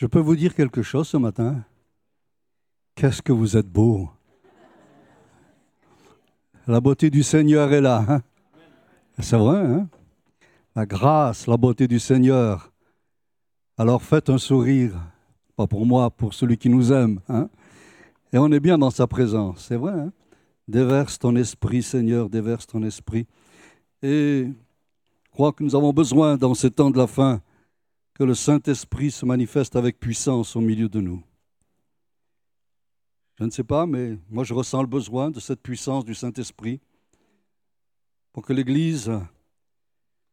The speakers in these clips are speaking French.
Je peux vous dire quelque chose ce matin? Qu'est-ce que vous êtes beau La beauté du Seigneur est là. Hein? C'est vrai, hein? La grâce, la beauté du Seigneur. Alors faites un sourire, pas pour moi, pour celui qui nous aime. Hein? Et on est bien dans sa présence, c'est vrai. Hein? Déverse ton esprit, Seigneur, déverse ton esprit. Et je crois que nous avons besoin, dans ces temps de la fin, que le Saint-Esprit se manifeste avec puissance au milieu de nous. Je ne sais pas, mais moi je ressens le besoin de cette puissance du Saint-Esprit pour que l'Église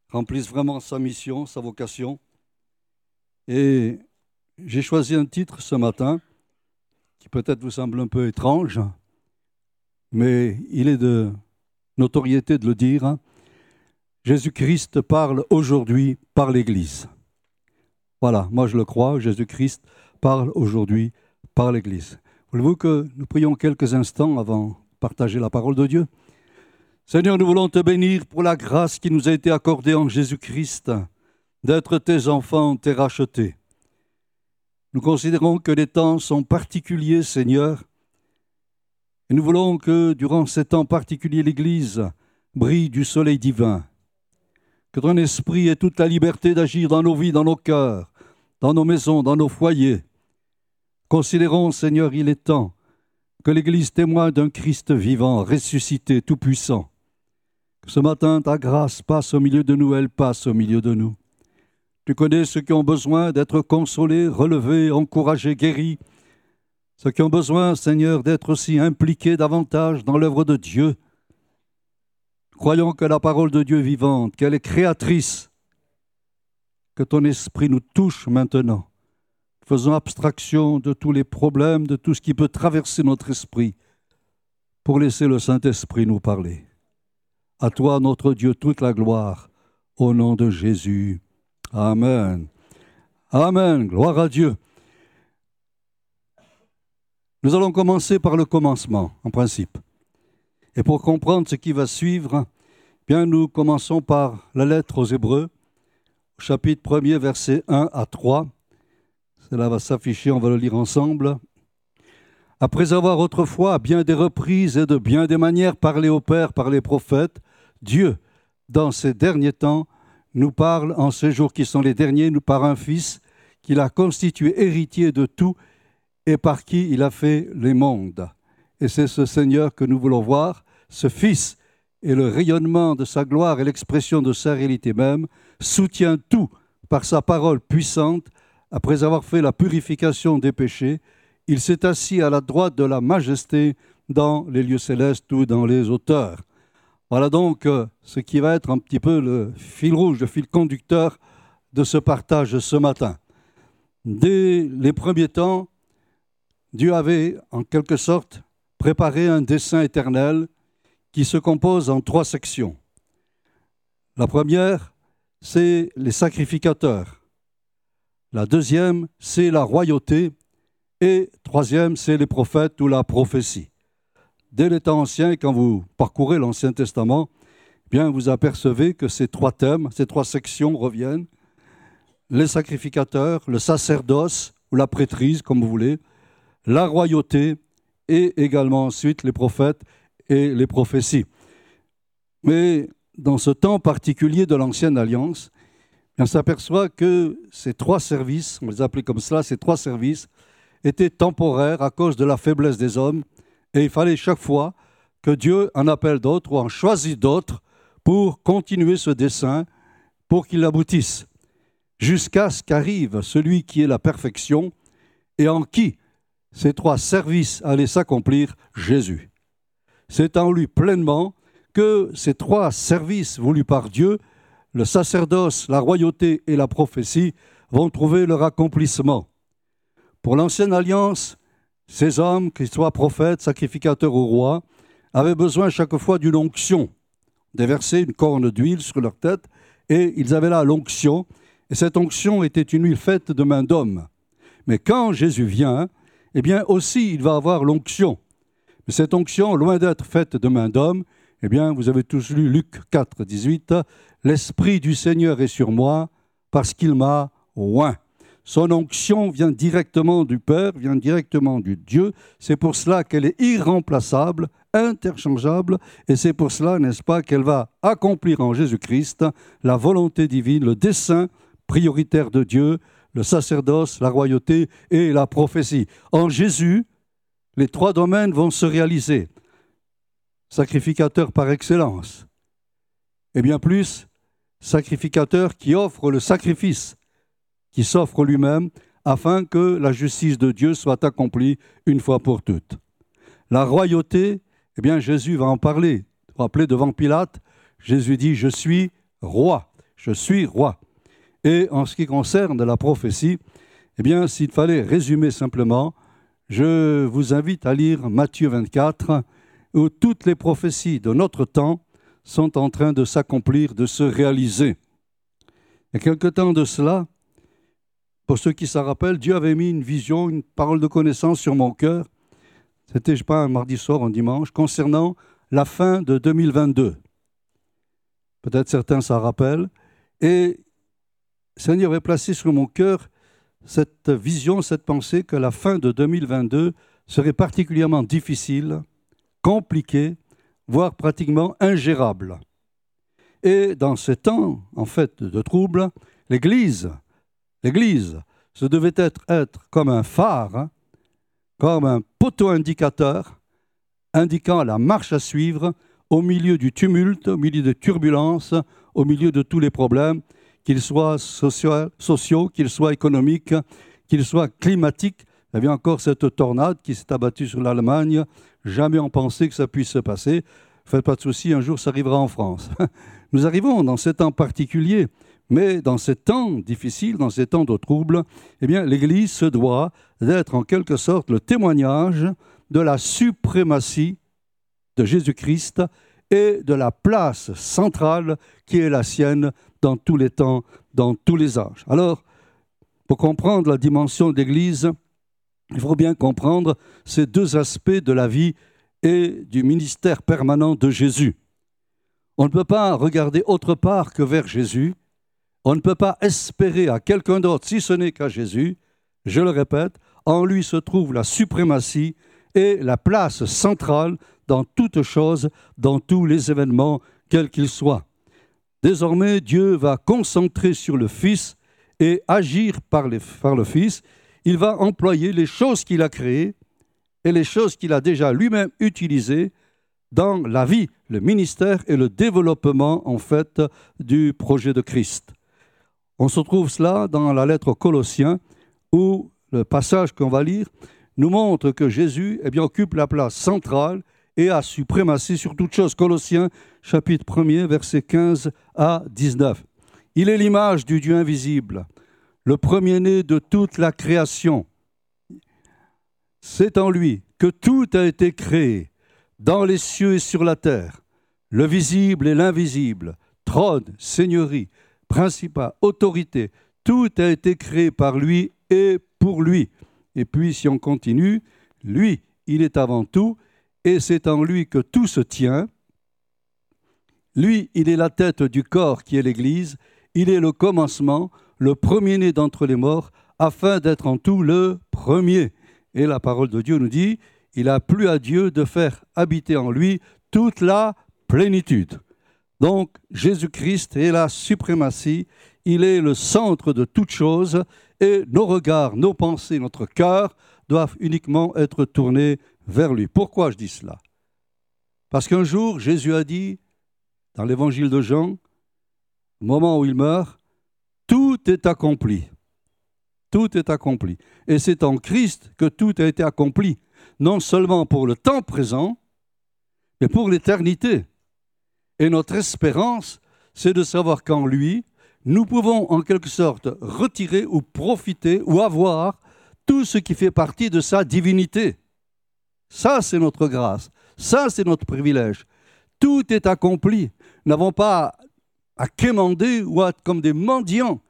remplisse vraiment sa mission, sa vocation. Et j'ai choisi un titre ce matin qui peut-être vous semble un peu étrange, mais il est de notoriété de le dire. Jésus-Christ parle aujourd'hui par l'Église. Voilà, moi je le crois, Jésus-Christ parle aujourd'hui par l'Église. Voulez-vous que nous prions quelques instants avant de partager la parole de Dieu? Seigneur, nous voulons te bénir pour la grâce qui nous a été accordée en Jésus-Christ, d'être tes enfants, tes rachetés. Nous considérons que les temps sont particuliers, Seigneur, et nous voulons que durant ces temps particuliers, l'Église brille du soleil divin, que ton esprit ait toute la liberté d'agir dans nos vies, dans nos cœurs, dans nos maisons, dans nos foyers. Considérons, Seigneur, il est temps que l'Église témoigne d'un Christ vivant, ressuscité, tout-puissant. Que ce matin, ta grâce passe au milieu de nous, elle passe au milieu de nous. Tu connais ceux qui ont besoin d'être consolés, relevés, encouragés, guéris, ceux qui ont besoin, Seigneur, d'être aussi impliqués davantage dans l'œuvre de Dieu. Croyons que la parole de Dieu est vivante, qu'elle est créatrice, que ton esprit nous touche maintenant. Faisons abstraction de tous les problèmes, de tout ce qui peut traverser notre esprit, pour laisser le Saint-Esprit nous parler. À toi, notre Dieu, toute la gloire, au nom de Jésus. Amen. Amen. Gloire à Dieu. Nous allons commencer par le commencement, en principe. Et pour comprendre ce qui va suivre, bien nous commençons par la lettre aux Hébreux, chapitre 1er, versets 1 à 3. Cela va s'afficher, on va le lire ensemble. Après avoir autrefois, à bien des reprises et de bien des manières parlé au Père par les prophètes, Dieu, dans ces derniers temps, nous parle en ces jours qui sont les derniers, nous par un Fils qu'il a constitué héritier de tout et par qui il a fait les mondes. Et c'est ce Seigneur que nous voulons voir, ce Fils, et le rayonnement de sa gloire et l'expression de sa réalité même, soutient tout par sa parole puissante. Après avoir fait la purification des péchés, il s'est assis à la droite de la majesté dans les lieux célestes ou dans les hauteurs. Voilà donc euh, ce qui va être un petit peu le fil rouge, le fil conducteur de ce partage ce matin. Dès les premiers temps, Dieu avait, en quelque sorte, préparé un dessin éternel qui se compose en trois sections. La première, c'est les sacrificateurs. La deuxième, c'est la royauté. Et troisième, c'est les prophètes ou la prophétie. Dès les temps anciens, quand vous parcourez l'Ancien Testament, eh bien vous apercevez que ces trois thèmes, ces trois sections reviennent. Les sacrificateurs, le sacerdoce ou la prêtrise, comme vous voulez, la royauté et également ensuite les prophètes et les prophéties. Mais dans ce temps particulier de l'Ancienne Alliance, on s'aperçoit que ces trois services, on les appelait comme cela, ces trois services, étaient temporaires à cause de la faiblesse des hommes, et il fallait chaque fois que Dieu en appelle d'autres ou en choisit d'autres pour continuer ce dessein, pour qu'il aboutisse, jusqu'à ce qu'arrive celui qui est la perfection et en qui ces trois services allaient s'accomplir, Jésus. C'est en lui pleinement que ces trois services voulus par Dieu, le sacerdoce, la royauté et la prophétie, vont trouver leur accomplissement. Pour l'ancienne alliance, ces hommes, qu'ils soient prophètes, sacrificateurs ou rois, avaient besoin chaque fois d'une onction, déverser une corne d'huile sur leur tête, et ils avaient là l'onction, et cette onction était une huile faite de main d'homme. Mais quand Jésus vient, eh bien aussi il va avoir l'onction. Mais cette onction, loin d'être faite de main d'homme, eh bien vous avez tous lu Luc 4, 18, L'Esprit du Seigneur est sur moi parce qu'il m'a oint. Son onction vient directement du Père, vient directement du Dieu. C'est pour cela qu'elle est irremplaçable, interchangeable, et c'est pour cela, n'est-ce pas, qu'elle va accomplir en Jésus-Christ la volonté divine, le dessein prioritaire de Dieu, le sacerdoce, la royauté et la prophétie. En Jésus, les trois domaines vont se réaliser. Sacrificateur par excellence, et bien plus, sacrificateur qui offre le sacrifice, qui s'offre lui-même afin que la justice de Dieu soit accomplie une fois pour toutes. La royauté, eh bien Jésus va en parler. Vous devant Pilate, Jésus dit Je suis roi, je suis roi. Et en ce qui concerne la prophétie, eh bien, s'il fallait résumer simplement, je vous invite à lire Matthieu 24, où toutes les prophéties de notre temps sont en train de s'accomplir, de se réaliser. Il y a quelque temps de cela, pour ceux qui s'en rappellent, Dieu avait mis une vision, une parole de connaissance sur mon cœur. C'était, je sais pas, un mardi soir, un dimanche, concernant la fin de 2022. Peut-être certains s'en rappellent. Et Seigneur avait placé sur mon cœur cette vision, cette pensée que la fin de 2022 serait particulièrement difficile, compliquée, voire pratiquement ingérable. Et dans ces temps, en fait, de troubles, l'Église, l'Église, ce devait être, être comme un phare, hein, comme un poteau indicateur, indiquant la marche à suivre au milieu du tumulte, au milieu des turbulences, au milieu de tous les problèmes, qu'ils soient sociaux, qu'ils soient économiques, qu'ils soient climatiques. Il y avait encore cette tornade qui s'est abattue sur l'Allemagne. Jamais on pensait que ça puisse se passer. Faites pas de soucis, un jour ça arrivera en France. Nous arrivons dans ces temps particuliers, mais dans ces temps difficiles, dans ces temps de troubles, eh bien, l'Église se doit d'être en quelque sorte le témoignage de la suprématie de Jésus-Christ et de la place centrale qui est la sienne dans tous les temps, dans tous les âges. Alors, pour comprendre la dimension de l'Église, il faut bien comprendre ces deux aspects de la vie et du ministère permanent de Jésus. On ne peut pas regarder autre part que vers Jésus. On ne peut pas espérer à quelqu'un d'autre si ce n'est qu'à Jésus. Je le répète, en lui se trouve la suprématie et la place centrale dans toutes choses, dans tous les événements, quels qu'ils soient. Désormais, Dieu va concentrer sur le Fils et agir par, le Fils. Il va employer les choses qu'il a créées et les choses qu'il a déjà lui-même utilisées dans la vie, le ministère et le développement en fait du projet de Christ. On se trouve cela dans la lettre aux Colossiens où le passage qu'on va lire nous montre que Jésus eh occupe la place centrale et a suprématie sur toute chose. Colossiens chapitre 1er, versets 15 à 19. Il est l'image du Dieu invisible, le premier-né de toute la création. C'est en lui que tout a été créé, dans les cieux et sur la terre, le visible et l'invisible, trône, seigneurie, principat, autorité, tout a été créé par lui et pour lui. Et puis si on continue, lui, il est avant tout, et c'est en lui que tout se tient. Lui, il est la tête du corps qui est l'Église, il est le commencement, le premier-né d'entre les morts, afin d'être en tout le premier. Et la parole de Dieu nous dit, il a plu à Dieu de faire habiter en lui toute la plénitude. Donc Jésus-Christ est la suprématie, il est le centre de toute chose, et nos regards, nos pensées, notre cœur doivent uniquement être tournés vers lui. Pourquoi je dis cela? Parce qu'un jour, Jésus a dit, dans l'évangile de Jean, au moment où il meurt, tout est accompli. Tout est accompli. Et c'est en Christ que tout a été accompli, non seulement pour le temps présent, mais pour l'éternité. Et notre espérance, c'est de savoir qu'en lui, nous pouvons en quelque sorte retirer ou profiter ou avoir tout ce qui fait partie de sa divinité. Ça, c'est notre grâce. Ça, c'est notre privilège. Tout est accompli. Nous n'avons pas à quémander ou à être comme des mendiants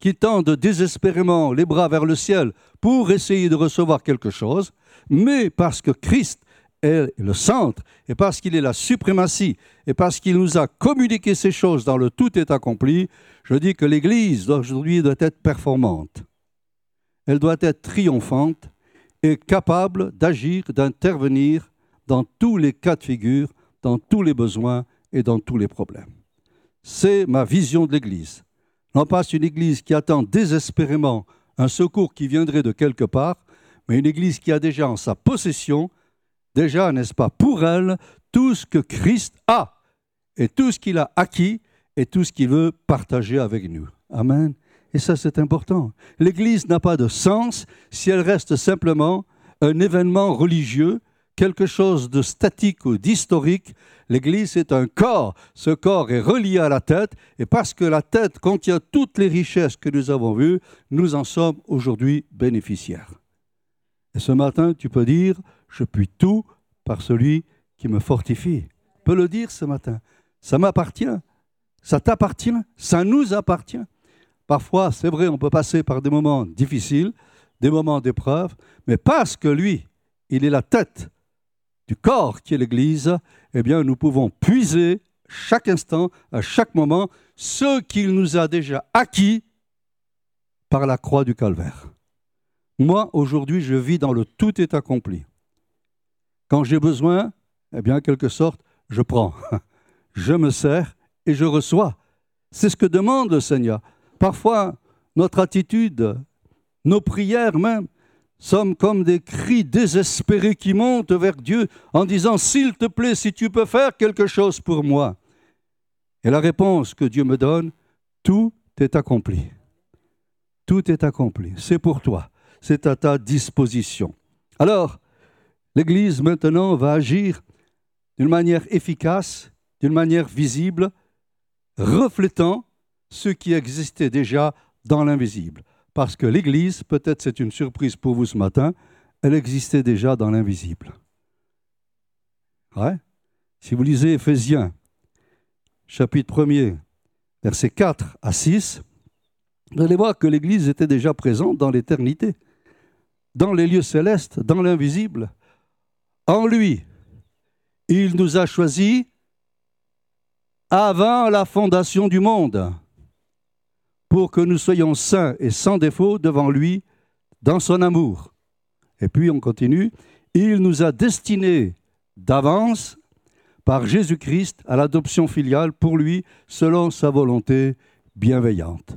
qui tendent désespérément les bras vers le ciel pour essayer de recevoir quelque chose, mais parce que Christ est le centre, et parce qu'il est la suprématie, et parce qu'il nous a communiqué ces choses dans le tout est accompli, je dis que l'Église d'aujourd'hui doit être performante. elle doit être triomphante et capable d'agir, d'intervenir dans tous les cas de figure, dans tous les besoins et dans tous les problèmes. C'est ma vision de l'Église. Non pas une Église qui attend désespérément un secours qui viendrait de quelque part, mais une Église qui a déjà en sa possession, déjà, n'est-ce pas, pour elle, tout ce que Christ a, et tout ce qu'il a acquis, et tout ce qu'il veut partager avec nous. Amen. Et ça, c'est important. L'Église n'a pas de sens si elle reste simplement un événement religieux, quelque chose de statique ou d'historique. L'Église est un corps. Ce corps est relié à la tête, et parce que la tête contient toutes les richesses que nous avons vues, nous en sommes aujourd'hui bénéficiaires. Et ce matin, tu peux dire, je puis tout par celui qui me fortifie. Tu peux le dire ce matin. Ça m'appartient. Ça t'appartient. Ça nous appartient. Parfois, c'est vrai, on peut passer par des moments difficiles, des moments d'épreuve, mais parce que lui, il est la tête du corps qui est l'Église, eh bien, nous pouvons puiser chaque instant, à chaque moment, ce qu'il nous a déjà acquis par la croix du calvaire. Moi, aujourd'hui, je vis dans le tout est accompli. Quand j'ai besoin, eh bien, en quelque sorte, je prends, je me sers et je reçois. C'est ce que demande le Seigneur. Parfois, notre attitude, nos prières même, sommes comme des cris désespérés qui montent vers Dieu en disant S'il te plaît, si tu peux faire quelque chose pour moi. Et la réponse que Dieu me donne Tout est accompli. Tout est accompli. C'est pour toi. C'est à ta disposition. Alors, l'Église maintenant va agir d'une manière efficace, d'une manière visible, reflétant ce qui existait déjà dans l'invisible. Parce que l'Église, peut-être c'est une surprise pour vous ce matin, elle existait déjà dans l'invisible. Si vous lisez Éphésiens, chapitre 1er, versets 4 à 6, vous allez voir que l'Église était déjà présente dans l'éternité, dans les lieux célestes, dans l'invisible. En lui, il nous a choisis avant la fondation du monde pour que nous soyons saints et sans défaut devant lui dans son amour. Et puis on continue, il nous a destinés d'avance par Jésus-Christ à l'adoption filiale pour lui selon sa volonté bienveillante.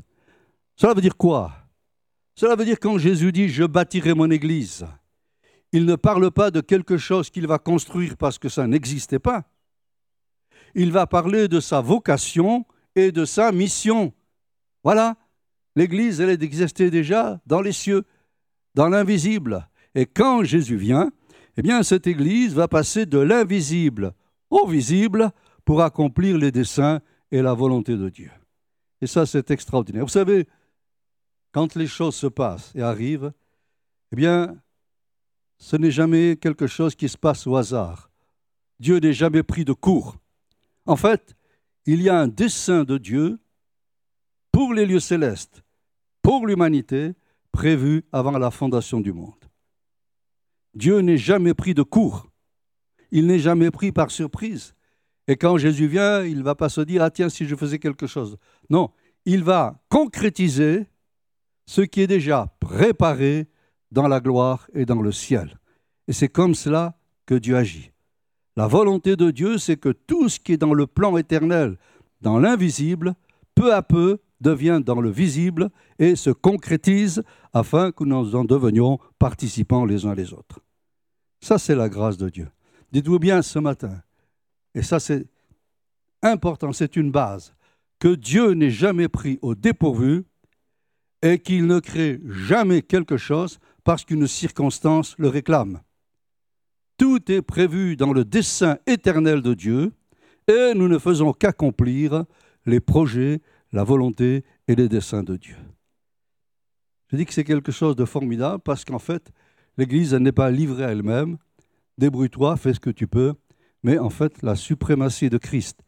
Cela veut dire quoi? Cela veut dire quand Jésus dit je bâtirai mon église, il ne parle pas de quelque chose qu'il va construire parce que ça n'existait pas. Il va parler de sa vocation et de sa mission. Voilà, l'Église, elle existait déjà dans les cieux, dans l'invisible. Et quand Jésus vient, eh bien, cette Église va passer de l'invisible au visible pour accomplir les desseins et la volonté de Dieu. Et ça, c'est extraordinaire. Vous savez, quand les choses se passent et arrivent, eh bien, ce n'est jamais quelque chose qui se passe au hasard. Dieu n'est jamais pris de court. En fait, il y a un dessein de Dieu pour les lieux célestes, pour l'humanité, prévu avant la fondation du monde. Dieu n'est jamais pris de court. Il n'est jamais pris par surprise. Et quand Jésus vient, il ne va pas se dire, ah tiens, si je faisais quelque chose. Non, il va concrétiser ce qui est déjà préparé dans la gloire et dans le ciel. Et c'est comme cela que Dieu agit. La volonté de Dieu, c'est que tout ce qui est dans le plan éternel, dans l'invisible, peu à peu devient dans le visible et se concrétise afin que nous en devenions participants les uns les autres. Ça, c'est la grâce de Dieu. Dites-vous bien ce matin, et ça c'est important, c'est une base, que Dieu n'est jamais pris au dépourvu et qu'il ne crée jamais quelque chose parce qu'une circonstance le réclame. Tout est prévu dans le dessein éternel de Dieu et nous ne faisons qu'accomplir les projets la volonté et les desseins de Dieu. Je dis que c'est quelque chose de formidable parce qu'en fait, l'Église n'est pas livrée à elle-même. Débrouille-toi, fais ce que tu peux. Mais en fait, la suprématie de Christ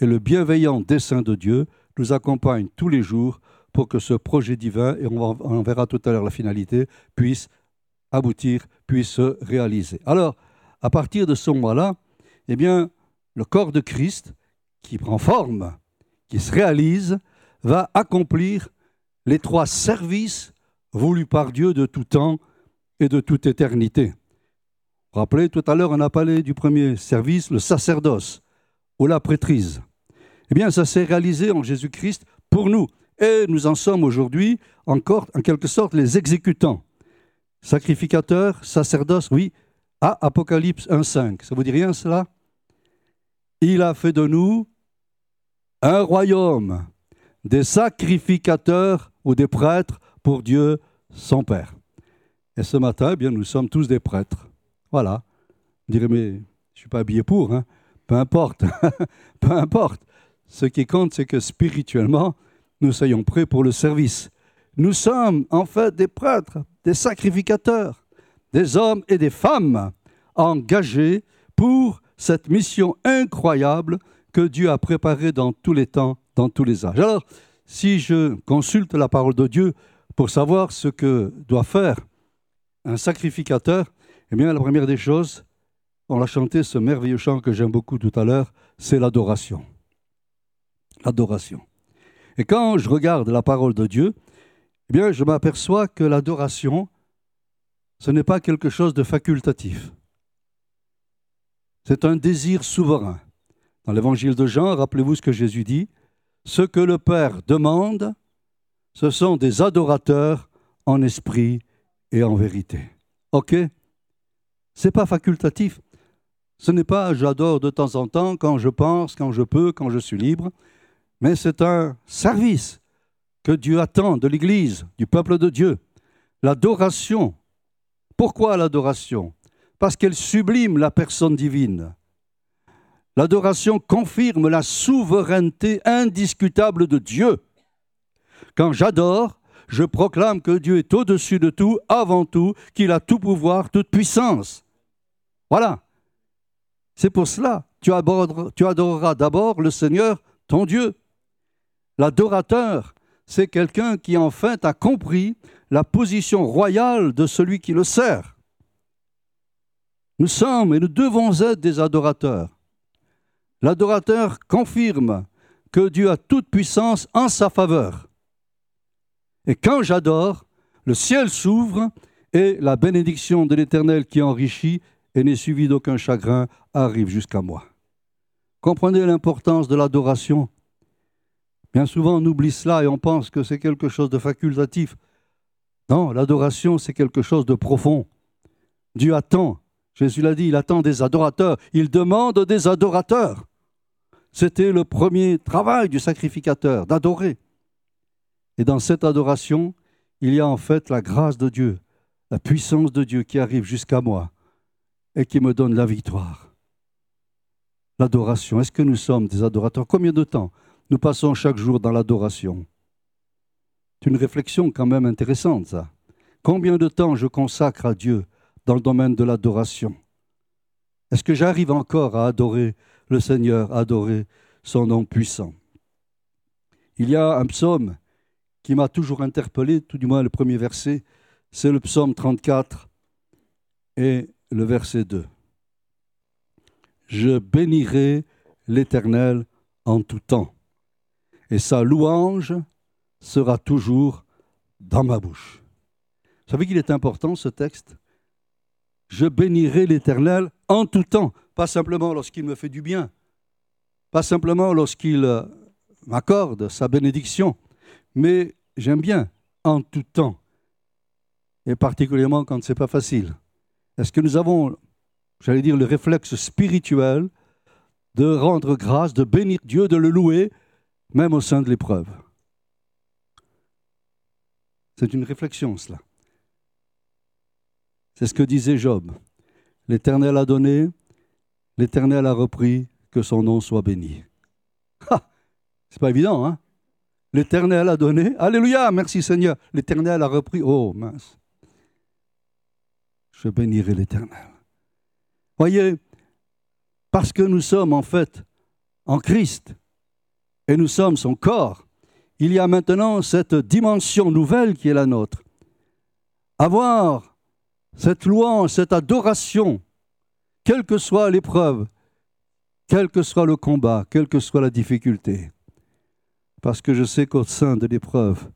et le bienveillant dessein de Dieu nous accompagnent tous les jours pour que ce projet divin, et on, verra tout à l'heure la finalité, puisse aboutir, puisse se réaliser. Alors, à partir de ce moment-là, eh bien, le corps de Christ, qui prend forme, qui se réalise va accomplir les trois services voulu par Dieu de tout temps et de toute éternité. Vous rappelez, tout à l'heure, on a parlé du premier service, le sacerdoce ou la prêtrise. Eh bien, ça s'est réalisé en Jésus-Christ pour nous. Et nous en sommes aujourd'hui encore, en quelque sorte, les exécutants. Sacrificateurs, sacerdoce, oui. Ah, Apocalypse 1.5. Ça vous dit rien cela? Il a fait de nous un royaume, des sacrificateurs ou des prêtres pour Dieu son Père. Et ce matin, eh bien, nous sommes tous des prêtres. Voilà. Vous direz, mais je ne suis pas habillé pour. Hein. Peu importe. Peu importe. Ce qui compte, c'est que spirituellement, nous soyons prêts pour le service. Nous sommes en fait des prêtres, des sacrificateurs, des hommes et des femmes engagés pour cette mission incroyable que Dieu a préparée dans tous les temps, dans tous les âges. Alors, si je consulte la parole de Dieu pour savoir ce que doit faire un sacrificateur, eh bien, la première des choses, on a chanté ce merveilleux chant que j'aime beaucoup tout à l'heure, c'est l'adoration. L'adoration. Et quand je regarde la parole de Dieu, eh bien, je m'aperçois que l'adoration, ce n'est pas quelque chose de facultatif. C'est un désir souverain. Dans l'évangile de Jean, rappelez-vous ce que Jésus dit, ce que le Père demande, ce sont des adorateurs en esprit et en vérité. OK? C'est pas facultatif. Ce n'est pas j'adore de temps en temps quand je pense, quand je peux, quand je suis libre mais c'est un service que Dieu attend de l'Église, du peuple de Dieu. L'adoration. Pourquoi l'adoration? Parce qu'elle sublime la personne divine. L'adoration confirme la souveraineté indiscutable de Dieu. Quand j'adore, je proclame que Dieu est au-dessus de tout, avant tout, qu'il a tout pouvoir, toute puissance. Voilà. C'est pour cela. Tu adoreras d'abord le Seigneur, ton Dieu. L'adorateur, c'est quelqu'un qui en fait a compris la position royale de celui qui le sert. Nous sommes et nous devons être des adorateurs. L'adorateur confirme que Dieu a toute puissance en sa faveur. Et quand j'adore, le ciel s'ouvre et la bénédiction de l'Éternel qui enrichit et n'est suivie d'aucun chagrin arrive jusqu'à moi. Comprenez l'importance de l'adoration Bien souvent, on oublie cela et on pense que c'est quelque chose de facultatif. Non, l'adoration, c'est quelque chose de profond. Dieu attend, Jésus l'a dit, il attend des adorateurs, il demande des adorateurs. C'était le premier travail du sacrificateur, d'adorer. Et dans cette adoration, il y a en fait la grâce de Dieu, la puissance de Dieu qui arrive jusqu'à moi et qui me donne la victoire. L'adoration, est-ce que nous sommes des adorateurs? Combien de temps nous passons chaque jour dans l'adoration? C'est une réflexion quand même intéressante, ça. Combien de temps je consacre à Dieu dans le domaine de l'adoration Est-ce que j'arrive encore à adorer le Seigneur, adorer son nom puissant? Il y a un psaume qui m'a toujours interpellé, tout du moins le premier verset, c'est le psaume 34 et le verset 2. Je bénirai l'Éternel en tout temps et sa louange sera toujours dans ma bouche. Vous savez qu'il est important ce texte Je bénirai l'Éternel en tout temps, pas simplement lorsqu'il me fait du bien, pas simplement lorsqu'il euh, m'accorde sa bénédiction, mais j'aime bien en tout temps, et particulièrement quand ce n'est pas facile. Est-ce que nous avons, j'allais dire, le réflexe spirituel de rendre grâce, de bénir Dieu, de le louer même au sein de l'épreuve? C'est une réflexion, cela. C'est ce que disait Job. L'Éternel a donné, l'Éternel a repris, que son nom soit béni. C'est pas évident, hein? L'Éternel a donné, Alléluia, merci Seigneur. L'Éternel a repris, oh mince. Je bénirai l'Éternel. Voyez, parce que nous sommes en fait en Christ, et nous sommes son corps, il y a maintenant cette dimension nouvelle qui est la nôtre. Avoir cette louange, cette adoration, quelle que soit l'épreuve, quel que soit le combat, quelle que soit la difficulté. Parce que je sais qu'au sein de l'épreuve,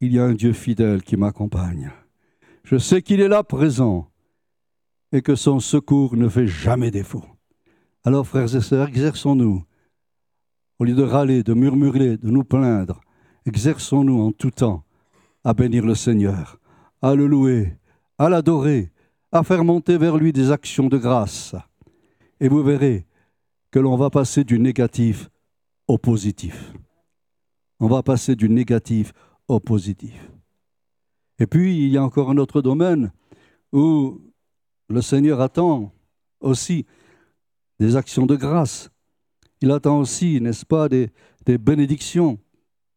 il y a un Dieu fidèle qui m'accompagne. Je sais qu'il est là présent et que son secours ne fait jamais défaut. Alors, frères et sœurs, exerçons-nous, au lieu de râler, de murmurer, de nous plaindre, exerçons-nous en tout temps à bénir le Seigneur, à le louer, à l'adorer, à faire monter vers lui des actions de grâce. Et vous verrez que l'on va passer du négatif au positif. On va passer du négatif au positif. Et puis, il y a encore un autre domaine où le Seigneur attend aussi des actions de grâce. Il attend aussi, n'est-ce pas, des, bénédictions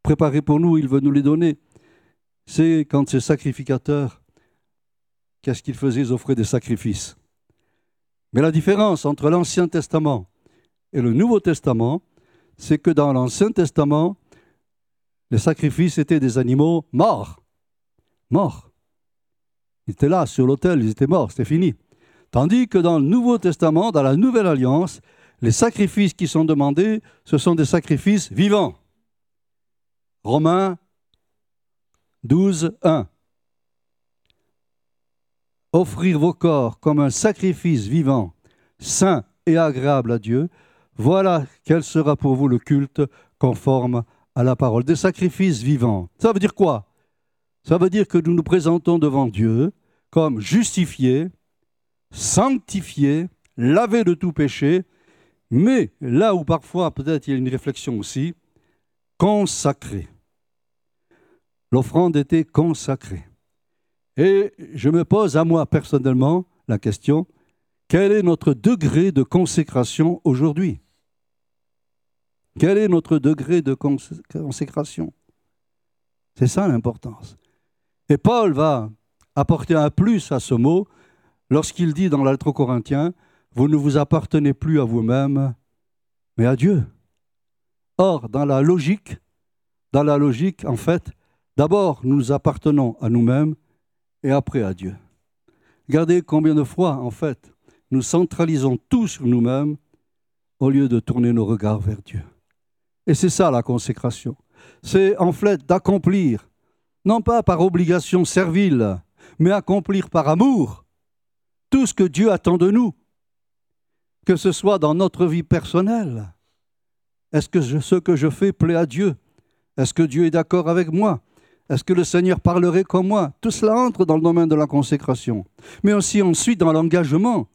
préparées pour nous, il veut nous les donner. C'est quand ces sacrificateurs, qu'est-ce qu'ils faisaient Ils offraient des sacrifices. Mais la différence entre l'Ancien Testament et le Nouveau Testament, c'est que dans l'Ancien Testament, les sacrifices étaient des animaux morts. Morts. Ils étaient là, sur l'autel, ils étaient morts, c'était fini. Tandis que dans le Nouveau Testament, dans la Nouvelle Alliance, les sacrifices qui sont demandés, ce sont des sacrifices vivants. Romains 12, 1. Offrir vos corps comme un sacrifice vivant, saint et agréable à Dieu, voilà quel sera pour vous le culte conforme à la parole. Des sacrifices vivants. Ça veut dire quoi? Ça veut dire que nous nous présentons devant Dieu comme justifiés, sanctifiés, lavés de tout péché, mais là où parfois peut-être il y a une réflexion aussi, consacrés. L'offrande était consacrée. Et je me pose à moi personnellement la question, quel est notre degré de consécration aujourd'hui? Quel est notre degré de consécration? C'est ça l'importance. Et Paul va apporter un plus à ce mot lorsqu'il dit dans l'altre Corinthien, vous ne vous appartenez plus à vous-même, mais à Dieu. Or, dans la logique, dans la logique, en fait, d'abord nous nous appartenons à nous-mêmes et après à Dieu. Regardez combien de fois, en fait, nous centralisons tout sur nous-mêmes au lieu de tourner nos regards vers Dieu. Et c'est ça la consécration. C'est en fait d'accomplir, non pas par obligation servile, mais accomplir par amour tout ce que Dieu attend de nous, que ce soit dans notre vie personnelle. Est-ce que ce que je fais plaît à Dieu? Est-ce que Dieu est d'accord avec moi? Est-ce que le Seigneur parlerait comme moi? Tout cela entre dans le domaine de la consécration. Mais aussi ensuite dans l'engagement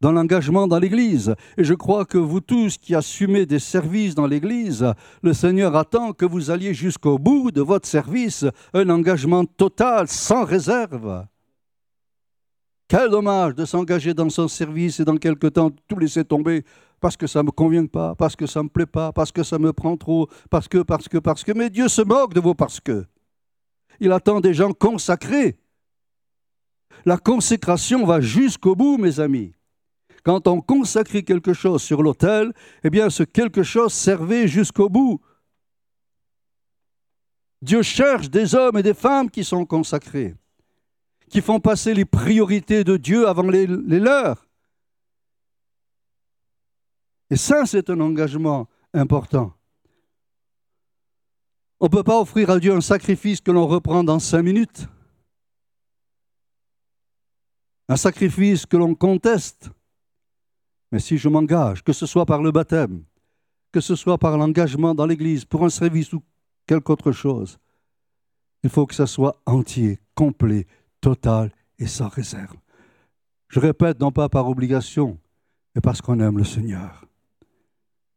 dans l'engagement dans l'Église. Et je crois que vous tous qui assumez des services dans l'Église, le Seigneur attend que vous alliez jusqu'au bout de votre service, un engagement total, sans réserve. Quel dommage de s'engager dans son service et dans quelque temps tout laisser tomber parce que ça ne me convient pas, parce que ça ne me plaît pas, parce que ça me prend trop, parce que, parce que, parce que. Mais Dieu se moque de vos parce que. Il attend des gens consacrés. La consécration va jusqu'au bout, mes amis. Quand on consacrait quelque chose sur l'autel, eh bien ce quelque chose servait jusqu'au bout. Dieu cherche des hommes et des femmes qui sont consacrés, qui font passer les priorités de Dieu avant les, les leurs. Et ça, c'est un engagement important. On ne peut pas offrir à Dieu un sacrifice que l'on reprend dans cinq minutes. Un sacrifice que l'on conteste. Mais si je m'engage, que ce soit par le baptême, que ce soit par l'engagement dans l'Église, pour un service ou quelque autre chose, il faut que ça soit entier, complet, total et sans réserve. Je répète, non pas par obligation, mais parce qu'on aime le Seigneur,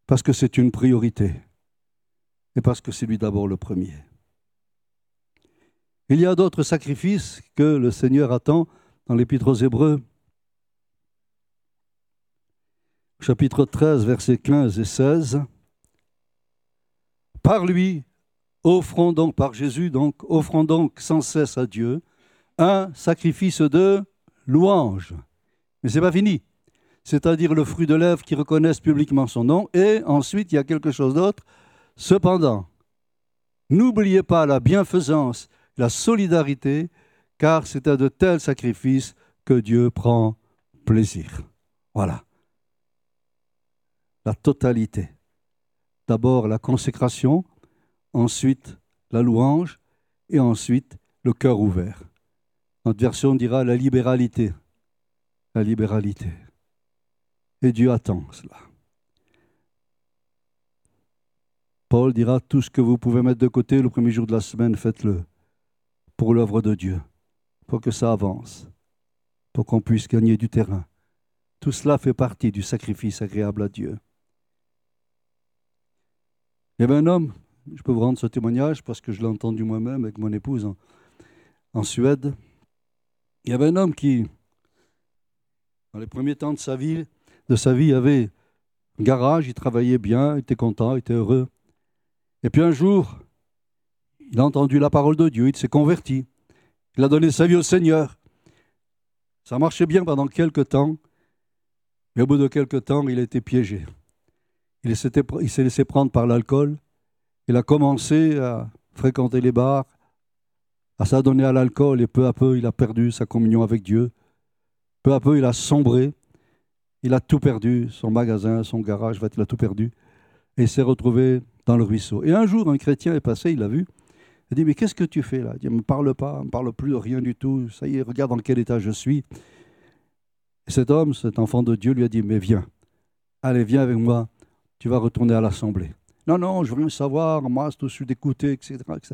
parce que c'est une priorité et parce que c'est lui d'abord le premier. Il y a d'autres sacrifices que le Seigneur attend dans l'Épître aux Hébreux chapitre 13, versets 15 et 16. Par lui, offrons donc, par Jésus, donc, offrons donc sans cesse à Dieu un sacrifice de louange. Mais ce n'est pas fini. C'est-à-dire le fruit de lèvres qui reconnaissent publiquement son nom. Et ensuite, il y a quelque chose d'autre. Cependant, n'oubliez pas la bienfaisance, la solidarité, car c'est à de tels sacrifices que Dieu prend plaisir. Voilà la totalité. D'abord la consécration, ensuite la louange, et ensuite le cœur ouvert. Notre version dira la libéralité. La libéralité. Et Dieu attend cela. Paul dira tout ce que vous pouvez mettre de côté le premier jour de la semaine, faites-le pour l'œuvre de Dieu, pour que ça avance, pour qu'on puisse gagner du terrain. Tout cela fait partie du sacrifice agréable à Dieu. Il y avait un homme, je peux vous rendre ce témoignage parce que je l'ai entendu moi-même avec mon épouse en, Suède. Il y avait un homme qui, dans les premiers temps de sa vie, de sa vie avait un garage, il travaillait bien, il était content, il était heureux. Et puis un jour, il a entendu la parole de Dieu, il s'est converti. Il a donné sa vie au Seigneur. Ça marchait bien pendant quelques temps, mais au bout de quelques temps, il a été piégé. Il s'est laissé prendre par l'alcool. Il a commencé à fréquenter les bars, à s'adonner à l'alcool, et peu à peu, il a perdu sa communion avec Dieu. Peu à peu, il a sombré. Il a tout perdu, son magasin, son garage, il a tout perdu. Et il s'est retrouvé dans le ruisseau. Et un jour, un chrétien est passé, il l'a vu. Il dit, mais qu'est-ce que tu fais là? Il dit, me parle pas, me parle plus de rien du tout. Ça y est, regarde dans quel état je suis. Et cet homme, cet enfant de Dieu, lui a dit, mais viens, allez, viens avec moi, tu vas retourner à l'assemblée. Non, non, je veux rien savoir, moi, c'est suis d'écouter, etc., etc.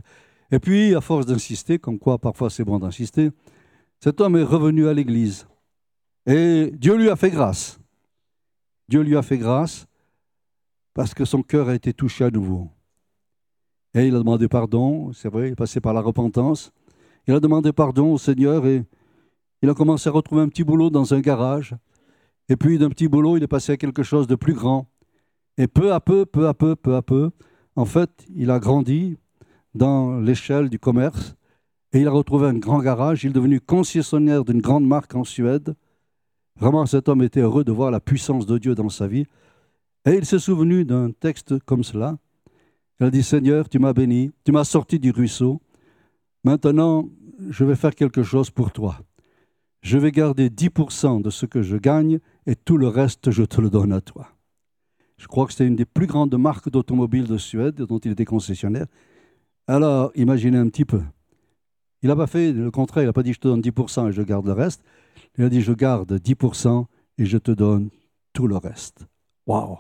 Et puis, à force d'insister, comme quoi parfois c'est bon d'insister, cet homme est revenu à l'église. Et Dieu lui a fait grâce. Dieu lui a fait grâce parce que son cœur a été touché à nouveau. Et il a demandé pardon, c'est vrai, il est passé par la repentance. Il a demandé pardon au Seigneur et il a commencé à retrouver un petit boulot dans un garage. Et puis d'un petit boulot, il est passé à quelque chose de plus grand. Et peu à peu, peu à peu, peu à peu, en fait, il a grandi dans l'échelle du commerce et il a retrouvé un grand garage. Il est devenu concessionnaire d'une grande marque en Suède. Vraiment, cet homme était heureux de voir la puissance de Dieu dans sa vie. Et il s'est souvenu d'un texte comme cela. A dit, Seigneur, tu m'as béni, tu m'as sorti du ruisseau. Maintenant, je vais faire quelque chose pour toi. Je vais garder 10% de ce que je gagne et tout le reste, je te le donne à toi. Je crois que c'était une des plus grandes marques d'automobiles de Suède dont il était concessionnaire. Alors, imaginez un petit peu. Il n'a pas fait le contraire, il n'a pas dit je te donne 10% et je garde le reste. Il a dit je garde 10% et je te donne tout le reste. Waouh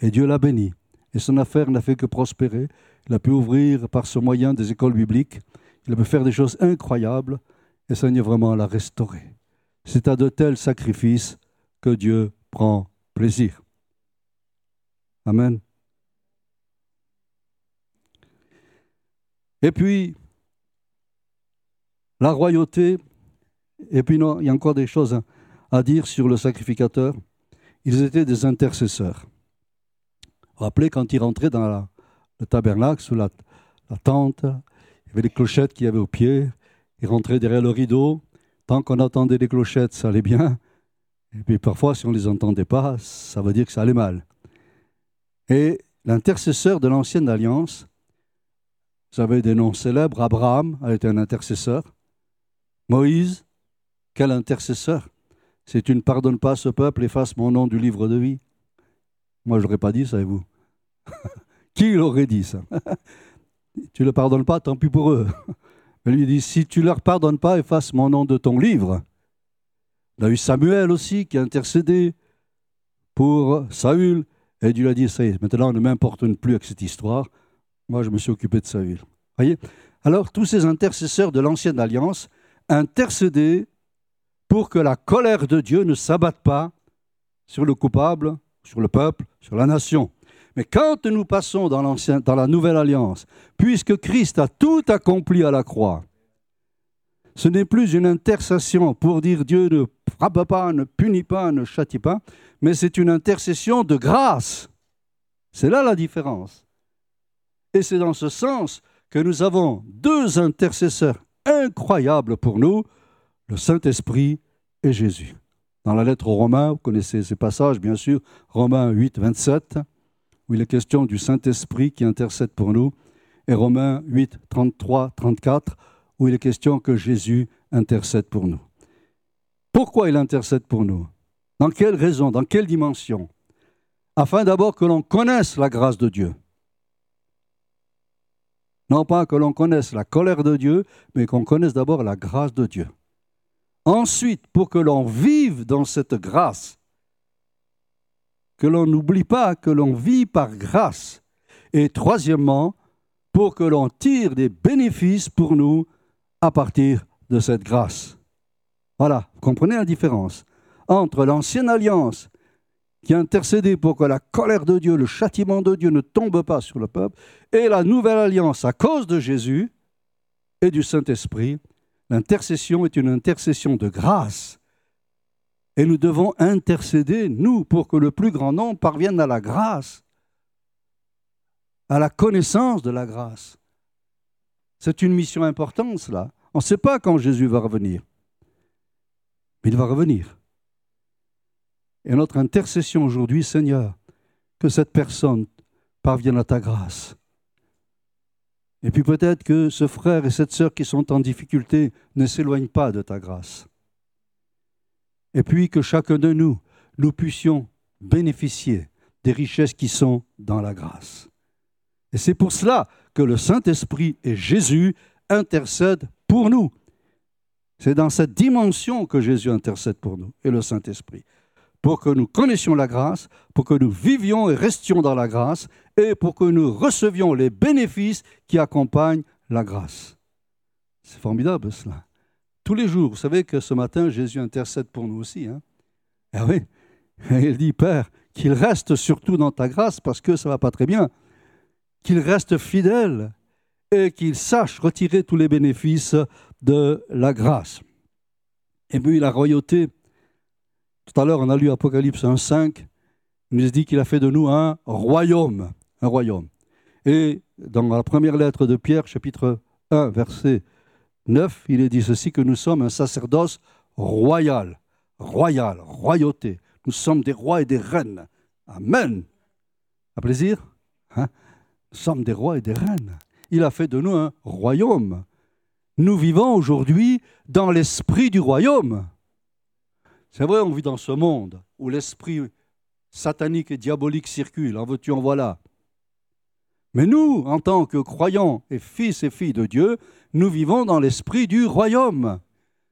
et Dieu l'a béni. Et son affaire n'a fait que prospérer. Il a pu ouvrir par ce moyen des écoles bibliques. Il a pu faire des choses incroyables. Et Seigneur vraiment l'a restauré. C'est à de tels sacrifices que Dieu prend plaisir. Amen. Et puis, la royauté, et puis non, il y a encore des choses à dire sur le sacrificateur. Ils étaient des intercesseurs. Rappelez quand il rentrait dans le tabernacle, sous la, tente, il y avait les clochettes qu'il y avait au pied. Il rentrait derrière le rideau. Tant qu'on entendait les clochettes, ça allait bien. Et puis parfois, si on ne les entendait pas, ça veut dire que ça allait mal. Et l'intercesseur de l'ancienne alliance, vous avez des noms célèbres. Abraham a été un intercesseur. Moïse, quel intercesseur? Si tu ne pardonnes pas ce peuple, efface mon nom du livre de vie. Moi, je n'aurais pas dit, savez-vous. Qui l'aurait dit ça? Tu ne le pardonnes pas, tant pis pour eux. Mais lui dit, si tu leur pardonnes pas, efface mon nom de ton livre. On a eu Samuel aussi qui a intercédé pour Saül. Et Dieu a dit, ça y est, maintenant ne m'importe plus avec cette histoire. Moi, je me suis occupé de Saül. Voyez? Alors, tous ces intercesseurs de l'ancienne alliance intercédaient pour que la colère de Dieu ne s'abatte pas sur le coupable sur le peuple, sur la nation. Mais quand nous passons dans, la nouvelle alliance, puisque Christ a tout accompli à la croix, ce n'est plus une intercession pour dire Dieu ne frappe pas, ne punit pas, ne châtie pas, mais c'est une intercession de grâce. C'est là la différence. Et c'est dans ce sens que nous avons deux intercesseurs incroyables pour nous, le Saint-Esprit et Jésus. Dans la lettre aux Romains, vous connaissez ces passages, bien sûr, Romains 8, 27, où il est question du Saint-Esprit qui intercède pour nous, et Romains 8, 33, 34, où il est question que Jésus intercède pour nous. Pourquoi il intercède pour nous? Dans quelle raison? Dans quelle dimension? Afin d'abord que l'on connaisse la grâce de Dieu. Non pas que l'on connaisse la colère de Dieu, mais qu'on connaisse d'abord la grâce de Dieu. Ensuite, pour que l'on vive dans cette grâce, que l'on n'oublie pas que l'on vit par grâce. Et troisièmement, pour que l'on tire des bénéfices pour nous à partir de cette grâce. Voilà, vous comprenez la différence entre l'ancienne alliance qui intercédait pour que la colère de Dieu, le châtiment de Dieu ne tombe pas sur le peuple, et la nouvelle alliance à cause de Jésus et du Saint-Esprit. L'intercession est une intercession de grâce. Et nous devons intercéder, nous, pour que le plus grand nombre parvienne à la grâce, à la connaissance de la grâce. C'est une mission importante, cela. On ne sait pas quand Jésus va revenir. Mais il va revenir. Et notre intercession aujourd'hui, Seigneur, que cette personne parvienne à ta grâce. Et puis peut-être que ce frère et cette sœur qui sont en difficulté ne s'éloignent pas de ta grâce. Et puis que chacun de nous, nous puissions bénéficier des richesses qui sont dans la grâce. Et c'est pour cela que le Saint-Esprit et Jésus intercèdent pour nous. C'est dans cette dimension que Jésus intercède pour nous et le Saint-Esprit pour que nous connaissions la grâce, pour que nous vivions et restions dans la grâce, et pour que nous recevions les bénéfices qui accompagnent la grâce. C'est formidable cela. Tous les jours, vous savez que ce matin, Jésus intercède pour nous aussi. Hein ah oui, il dit, Père, qu'il reste surtout dans ta grâce, parce que ça ne va pas très bien, qu'il reste fidèle et qu'il sache retirer tous les bénéfices de la grâce. Et puis la royauté, tout à l'heure, on a lu Apocalypse 1.5. Il nous dit qu'il a fait de nous un royaume. Et dans la première lettre de Pierre, chapitre 1, verset 9, il est dit ceci que nous sommes un sacerdoce royal. Royal, royauté. Nous sommes des rois et des reines. Amen. À plaisir hein? Nous sommes des rois et des reines. Il a fait de nous un royaume. Nous vivons aujourd'hui dans l'esprit du royaume. C'est vrai, on vit dans ce monde où l'esprit satanique et diabolique circule, en veux-tu, en voilà. Mais nous, en tant que croyants et fils et filles de Dieu, nous vivons dans l'esprit du royaume.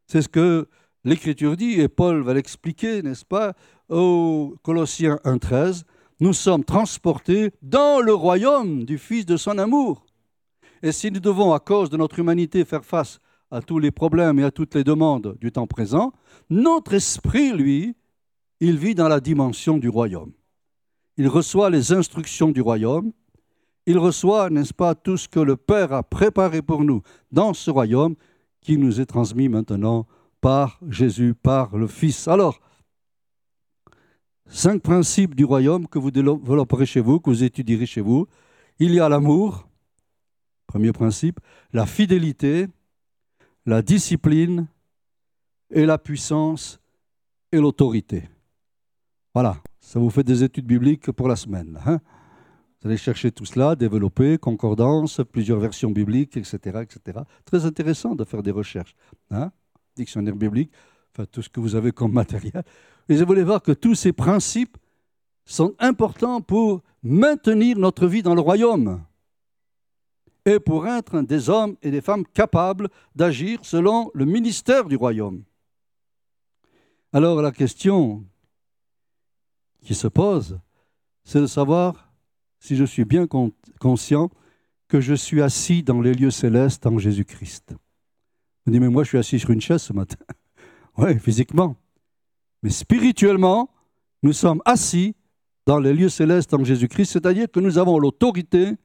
C'est ce que l'Écriture dit, et Paul va l'expliquer, n'est-ce pas, au Colossiens 1.13. Nous sommes transportés dans le royaume du Fils de son amour. Et si nous devons, à cause de notre humanité, faire face à tous les problèmes et à toutes les demandes du temps présent, notre esprit, lui, il vit dans la dimension du royaume. Il reçoit les instructions du royaume, il reçoit, n'est-ce pas, tout ce que le Père a préparé pour nous dans ce royaume qui nous est transmis maintenant par Jésus, par le Fils. Alors, cinq principes du royaume que vous développerez chez vous, que vous étudierez chez vous. Il y a l'amour, premier principe, la fidélité, la discipline et la puissance et l'autorité. Voilà, ça vous fait des études bibliques pour la semaine. Hein. vous allez chercher tout cela, développer, concordance, plusieurs versions bibliques, etc. etc. Très intéressant de faire des recherches. Hein. Dictionnaire biblique, enfin tout ce que vous avez comme matériel. Et vous voulez voir que tous ces principes sont importants pour maintenir notre vie dans le royaume et pour être des hommes et des femmes capables d'agir selon le ministère du royaume. Alors la question qui se pose, c'est de savoir si je suis bien conscient que je suis assis dans les lieux célestes en Jésus-Christ. Vous dites, mais moi je suis assis sur une chaise ce matin. oui, physiquement. Mais spirituellement, nous sommes assis dans les lieux célestes en Jésus-Christ, c'est-à-dire que nous avons l'autorité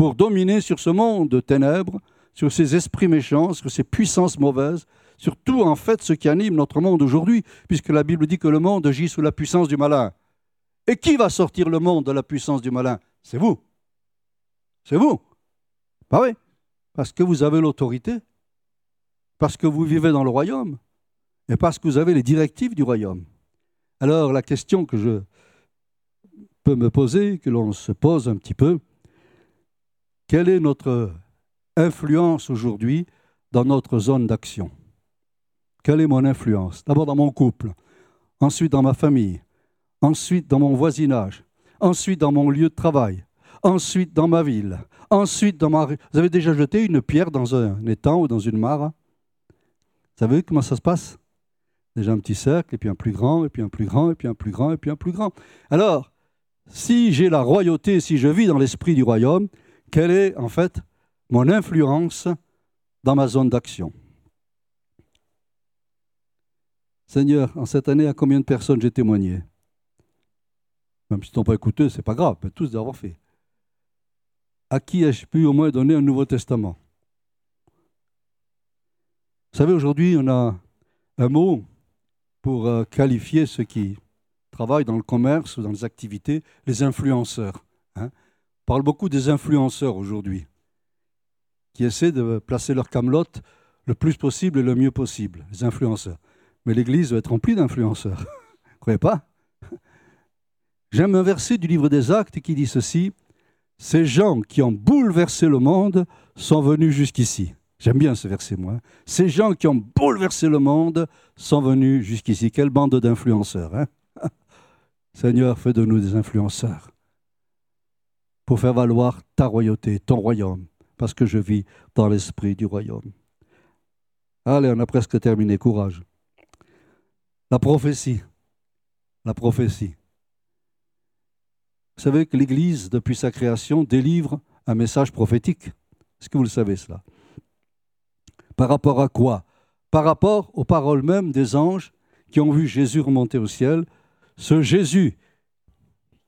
pour dominer sur ce monde de ténèbres, sur ces esprits méchants, sur ces puissances mauvaises, sur tout en fait ce qui anime notre monde aujourd'hui, puisque la Bible dit que le monde agit sous la puissance du malin. Et qui va sortir le monde de la puissance du malin? C'est vous. C'est vous. Bah oui, parce que vous avez l'autorité, parce que vous vivez dans le royaume, et parce que vous avez les directives du royaume. Alors la question que je peux me poser, que l'on se pose un petit peu, quelle est notre influence aujourd'hui dans notre zone d'action? Quelle est mon influence? D'abord dans mon couple, ensuite dans ma famille, ensuite dans mon voisinage, ensuite dans mon lieu de travail, ensuite dans ma ville, ensuite dans ma rue. Vous avez déjà jeté une pierre dans un étang ou dans une mare Vous savez comment ça se passe? Déjà un petit cercle, et puis un plus grand, et puis un plus grand, et puis un plus grand, et puis un plus grand. Alors, si j'ai la royauté, si je vis dans l'esprit du royaume, quelle est en fait mon influence dans ma zone d'action? Seigneur, en cette année, à combien de personnes j'ai témoigné? Même si tu pas écouté, c'est pas grave, tous d'avoir fait. À qui ai-je pu au moins donner un Nouveau Testament? Vous savez, aujourd'hui, on a un mot pour euh, qualifier ceux qui travaillent dans le commerce ou dans les activités, les influenceurs. Hein. Parle beaucoup des influenceurs aujourd'hui, qui essaient de placer leur camelote le plus possible et le mieux possible, les influenceurs. Mais l'Église doit être remplie d'influenceurs. Vous croyez pas? J'aime un verset du livre des Actes qui dit ceci Ces gens qui ont bouleversé le monde sont venus jusqu'ici. J'aime bien ce verset, moi. Ces gens qui ont bouleversé le monde sont venus jusqu'ici. Quelle bande d'influenceurs. Hein? Seigneur, fais de nous des influenceurs faire valoir ta royauté, ton royaume, parce que je vis dans l'esprit du royaume. Allez, on a presque terminé. Courage. La prophétie. La prophétie. Vous savez que l'Église, depuis sa création, délivre un message prophétique. Est-ce que vous le savez cela? Par rapport à quoi? Par rapport aux paroles mêmes des anges qui ont vu Jésus remonter au ciel. Ce Jésus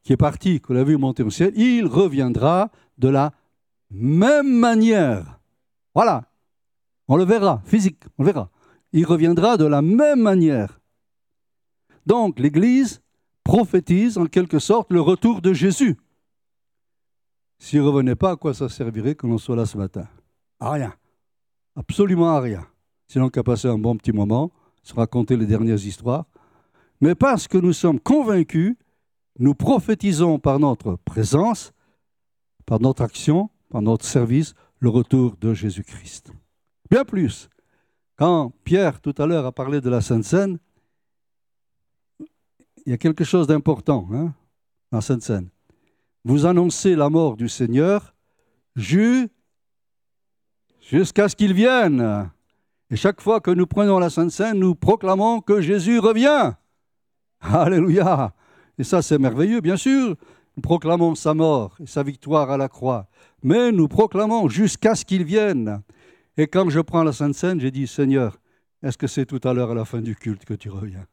qui est parti, qu'on a vu monter au ciel, il reviendra de la même manière. Voilà. On le verra, physique, on le verra. Il reviendra de la même manière. Donc l'Église prophétise en quelque sorte le retour de Jésus. S'il ne revenait pas, à quoi ça servirait que l'on soit là ce matin? À rien. Absolument à rien. Sinon qu'à passer un bon petit moment, se raconter les dernières histoires. Mais parce que nous sommes convaincus, nous prophétisons par notre présence, par notre action, par notre service, le retour de Jésus-Christ. Bien plus, quand Pierre tout à l'heure a parlé de la Sainte Seine, il y a quelque chose d'important hein, dans cette scène. Vous annoncez la mort du Seigneur jusqu'à ce qu'il vienne. Et chaque fois que nous prenons la Sainte Seine, nous proclamons que Jésus revient. Alléluia. Et ça, c'est merveilleux, bien sûr. Nous proclamons sa mort et sa victoire à la croix. Mais nous proclamons jusqu'à ce qu'il vienne. Et quand je prends la Sainte Seine, j'ai dit, Seigneur, est-ce que c'est tout à l'heure à la fin du culte que tu reviens?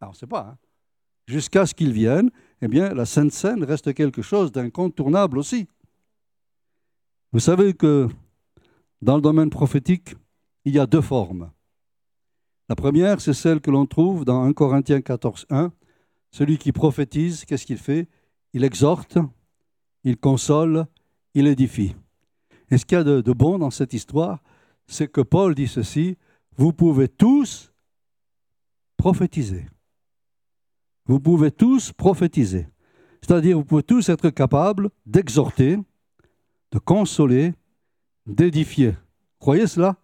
Alors, on ne sait pas. Hein jusqu'à ce qu'ils viennent, eh bien, la Sainte Seine reste quelque chose d'incontournable aussi. Vous savez que dans le domaine prophétique, il y a deux formes. La première, c'est celle que l'on trouve dans 1 Corinthiens 14, 1. Celui qui prophétise, qu'est-ce qu'il fait? Il exhorte, il console, il édifie. Et ce qu'il y a de, bon dans cette histoire, c'est que Paul dit ceci, vous pouvez tous prophétiser. Vous pouvez tous prophétiser. C'est-à-dire, vous pouvez tous être capables d'exhorter, de consoler, d'édifier. Croyez cela?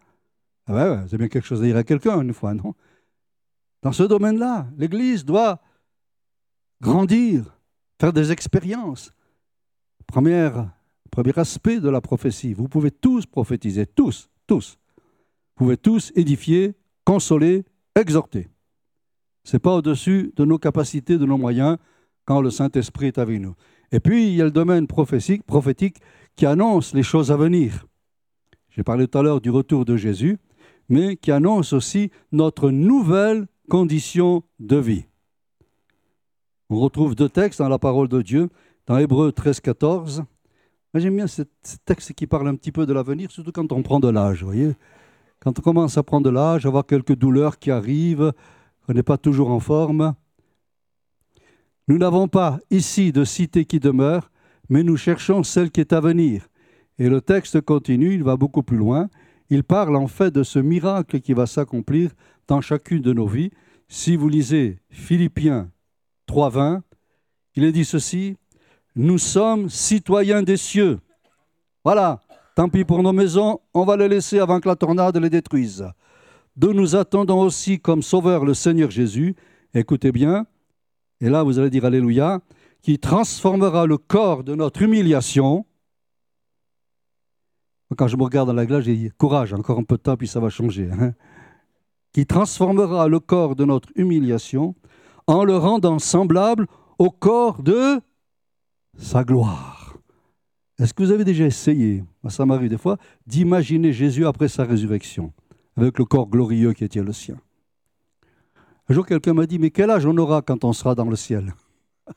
Ah ouais, C'est bien quelque chose à dire à quelqu'un une fois, non? Dans ce domaine-là, l'Église doit grandir, faire des expériences. Premier aspect de la prophétie, vous pouvez tous prophétiser, tous, tous. Vous pouvez tous édifier, consoler, exhorter. Ce n'est pas au-dessus de nos capacités, de nos moyens, quand le Saint-Esprit est avec nous. Et puis, il y a le domaine prophétique, prophétique qui annonce les choses à venir. J'ai parlé tout à l'heure du retour de Jésus, mais qui annonce aussi notre nouvelle condition de vie. On retrouve deux textes dans la parole de Dieu, dans Hébreu 13, 14. J'aime bien ce texte qui parle un petit peu de l'avenir, surtout quand on prend de l'âge, voyez. Quand on commence à prendre de l'âge, avoir quelques douleurs qui arrivent, on n'est pas toujours en forme. Nous n'avons pas ici de cité qui demeure, mais nous cherchons celle qui est à venir. Et le texte continue, il va beaucoup plus loin. Il parle en fait de ce miracle qui va s'accomplir dans chacune de nos vies. Si vous lisez Philippiens 3.20, il est dit ceci, nous sommes citoyens des cieux. Voilà, tant pis pour nos maisons, on va les laisser avant que la tornade les détruise dont nous attendons aussi comme sauveur le Seigneur Jésus. Écoutez bien, et là vous allez dire Alléluia, qui transformera le corps de notre humiliation. Quand je me regarde dans la glace, j'ai dit courage, encore un peu de temps, puis ça va changer. Hein. qui transformera le corps de notre humiliation en le rendant semblable au corps de sa gloire. Est-ce que vous avez déjà essayé, ça m'arrive des fois, d'imaginer Jésus après sa résurrection, avec le corps glorieux qui était le sien? Un jour, quelqu'un m'a dit, mais quel âge on aura quand on sera dans le ciel?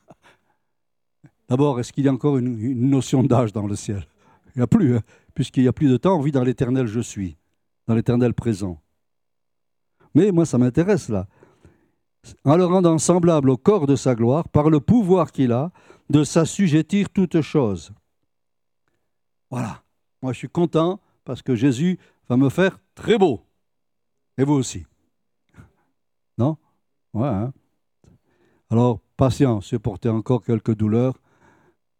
D'abord, est-ce qu'il y a encore une, notion d'âge dans le ciel? Il n'y a plus, hein. puisqu'il n'y a plus de temps, on vit dans l'éternel je suis, dans l'éternel présent. Mais moi, ça m'intéresse là. En le rendant semblable au corps de sa gloire, par le pouvoir qu'il a de s'assujettir toutes choses. Voilà. Moi, je suis content parce que Jésus va me faire très beau. Et vous aussi. Non? Ouais. Hein Alors, patience, supportez encore quelques douleurs,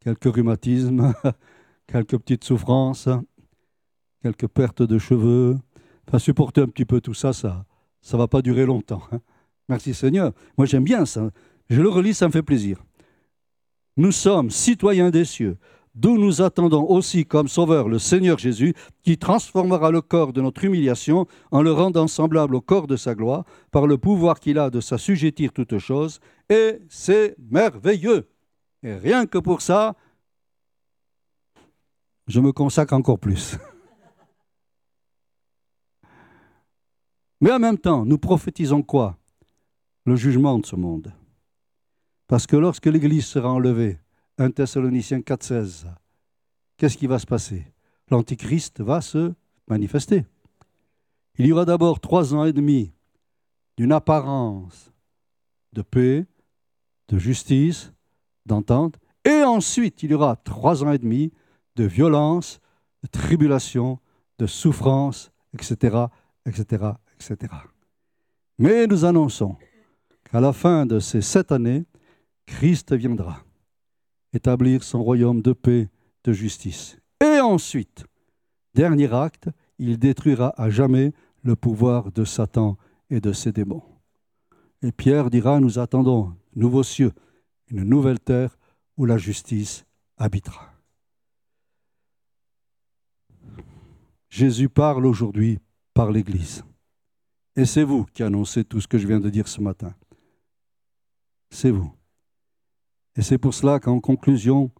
quelques rhumatismes, quelques petites souffrances, quelques pertes de cheveux. Enfin, supporter un petit peu tout ça, ça ne va pas durer longtemps. Hein. Merci Seigneur. Moi, j'aime bien ça. Je le relis, ça me fait plaisir. Nous sommes citoyens des cieux, d'où nous attendons aussi comme sauveur le Seigneur Jésus, qui transformera le corps de notre humiliation en le rendant semblable au corps de sa gloire, par le pouvoir qu'il a de s'assujettir toutes choses. Et c'est merveilleux. Et rien que pour ça, je me consacre encore plus. Mais en même temps, nous prophétisons quoi? Le jugement de ce monde. Parce que lorsque l'Église sera enlevée, 1 Thessaloniciens 4,16, qu'est-ce qui va se passer? L'Antichrist va se manifester. Il y aura d'abord trois ans et demi d'une apparence de paix, de justice, d'entente, et ensuite il y aura trois ans et demi de violence, de tribulation, de souffrance, etc., etc., etc. Mais nous annonçons qu'à la fin de ces sept années, Christ viendra établir son royaume de paix, de justice. Et ensuite, dernier acte, il détruira à jamais le pouvoir de Satan et de ses démons. Et Pierre dira, nous attendons nouveaux cieux, une nouvelle terre où la justice habitera. Jésus parle aujourd'hui par l'Église. Et c'est vous qui annoncez tout ce que je viens de dire ce matin. C'est vous. Et c'est pour cela qu'en conclusion,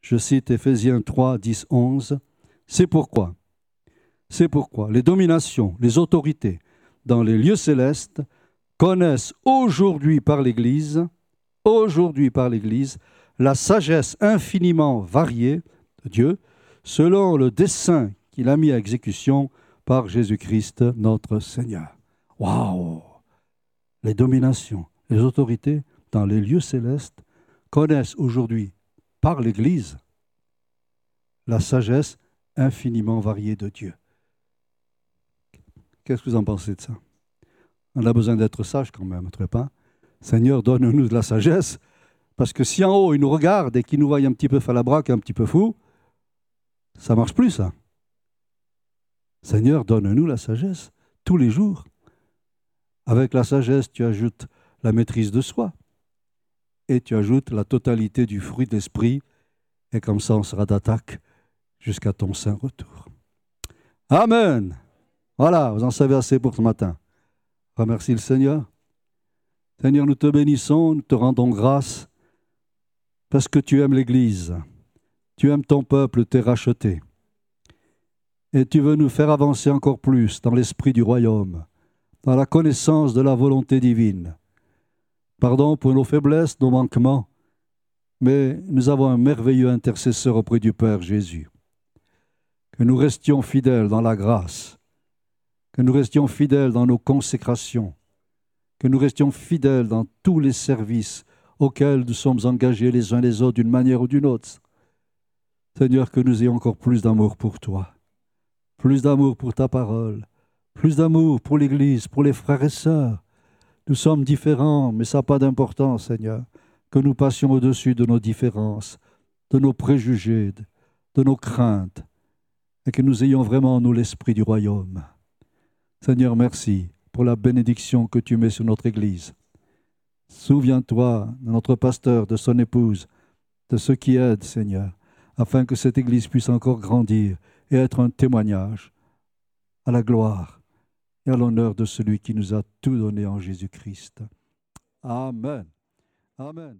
je cite Éphésiens 3, 10, 11, c'est pourquoi, c'est pourquoi les dominations, les autorités dans les lieux célestes connaissent aujourd'hui par l'Église, aujourd'hui par l'Église, la sagesse infiniment variée de Dieu, selon le dessein qu'il a mis à exécution par Jésus-Christ notre Seigneur. Waouh Les dominations, les autorités dans les lieux célestes connaissent aujourd'hui par l'Église la sagesse infiniment variée de Dieu. Qu'est-ce que vous en pensez de ça? On a besoin d'être sage quand même, ne pas? Seigneur, donne-nous de la sagesse, parce que si en haut, il nous regarde et qu'il nous voit un petit peu falabraque, un petit peu fou, ça marche plus, ça. Seigneur, donne-nous la sagesse tous les jours. Avec la sagesse, tu ajoutes la maîtrise de soi et tu ajoutes la totalité du fruit d'esprit, et comme ça on sera d'attaque jusqu'à ton saint retour. Amen. Voilà, vous en savez assez pour ce matin. Remercie le Seigneur. Seigneur, nous te bénissons, nous te rendons grâce parce que tu aimes l'Église, tu aimes ton peuple, t'es racheté. Et tu veux nous faire avancer encore plus dans l'esprit du royaume, dans la connaissance de la volonté divine. Pardon pour nos faiblesses, nos manquements, mais nous avons un merveilleux intercesseur auprès du Père Jésus. Que nous restions fidèles dans la grâce, que nous restions fidèles dans nos consécrations, que nous restions fidèles dans tous les services auxquels nous sommes engagés les uns les autres d'une manière ou d'une autre. Seigneur, que nous ayons encore plus d'amour pour toi, plus d'amour pour ta parole, plus d'amour pour l'Église, pour les frères et sœurs, nous sommes différents, mais ça n'a pas d'importance, Seigneur. Que nous passions au-dessus de nos différences, de nos préjugés, de nos craintes, et que nous ayons vraiment, nous, l'esprit du royaume. Seigneur, merci pour la bénédiction que tu mets sur notre Église. Souviens-toi de notre pasteur, de son épouse, de ceux qui aident, Seigneur, afin que cette Église puisse encore grandir et être un témoignage à la gloire et à l'honneur de celui qui nous a tout donné en Jésus-Christ. Amen. Amen.